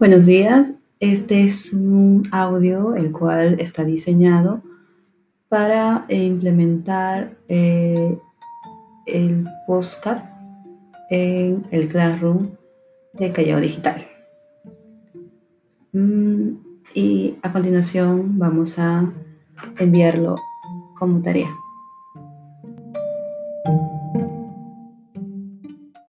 Buenos días, este es un audio el cual está diseñado para implementar eh, el postcard en el Classroom de Callao Digital. Mm, y a continuación vamos a enviarlo como tarea.